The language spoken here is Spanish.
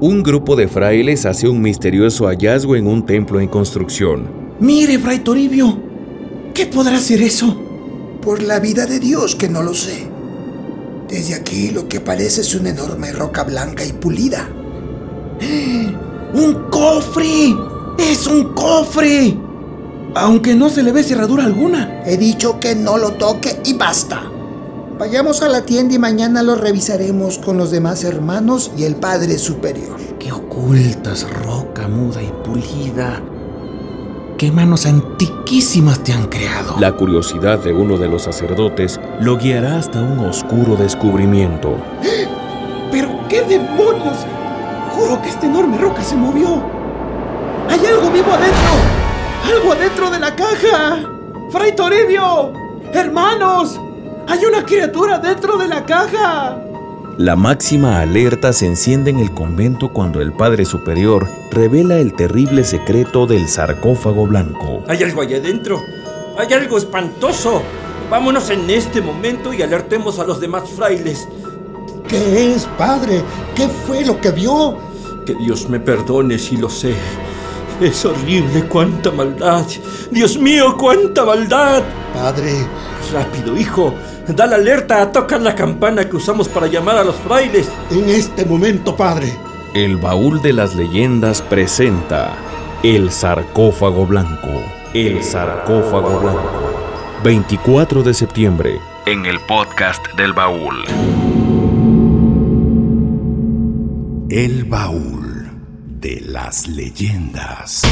un grupo de frailes hace un misterioso hallazgo en un templo en construcción. Mire, Fray Toribio, ¿qué podrá ser eso? Por la vida de Dios que no lo sé. Desde aquí lo que parece es una enorme roca blanca y pulida. ¡Un cofre! ¡Es un cofre! Aunque no se le ve cerradura alguna. He dicho que no lo toque y basta. Vayamos a la tienda y mañana lo revisaremos con los demás hermanos y el Padre Superior. ¡Qué ocultas, roca muda y pulida! ¿Qué manos antiquísimas te han creado? La curiosidad de uno de los sacerdotes lo guiará hasta un oscuro descubrimiento. ¿Pero qué demonios? Juro que esta enorme roca se movió. ¡Hay algo vivo adentro! ¡Algo adentro de la caja! ¡Fray Toribio! ¡Hermanos! ¡Hay una criatura dentro de la caja! La máxima alerta se enciende en el convento cuando el Padre Superior revela el terrible secreto del sarcófago blanco. Hay algo allá adentro. Hay algo espantoso. Vámonos en este momento y alertemos a los demás frailes. ¿Qué es, padre? ¿Qué fue lo que vio? Que Dios me perdone si lo sé. Es horrible cuánta maldad. Dios mío, cuánta maldad. Padre. Rápido, hijo. Da la alerta, toca la campana que usamos para llamar a los frailes. En este momento, padre. El baúl de las leyendas presenta El sarcófago blanco. El sarcófago blanco. 24 de septiembre. En el podcast del baúl. El baúl de las leyendas.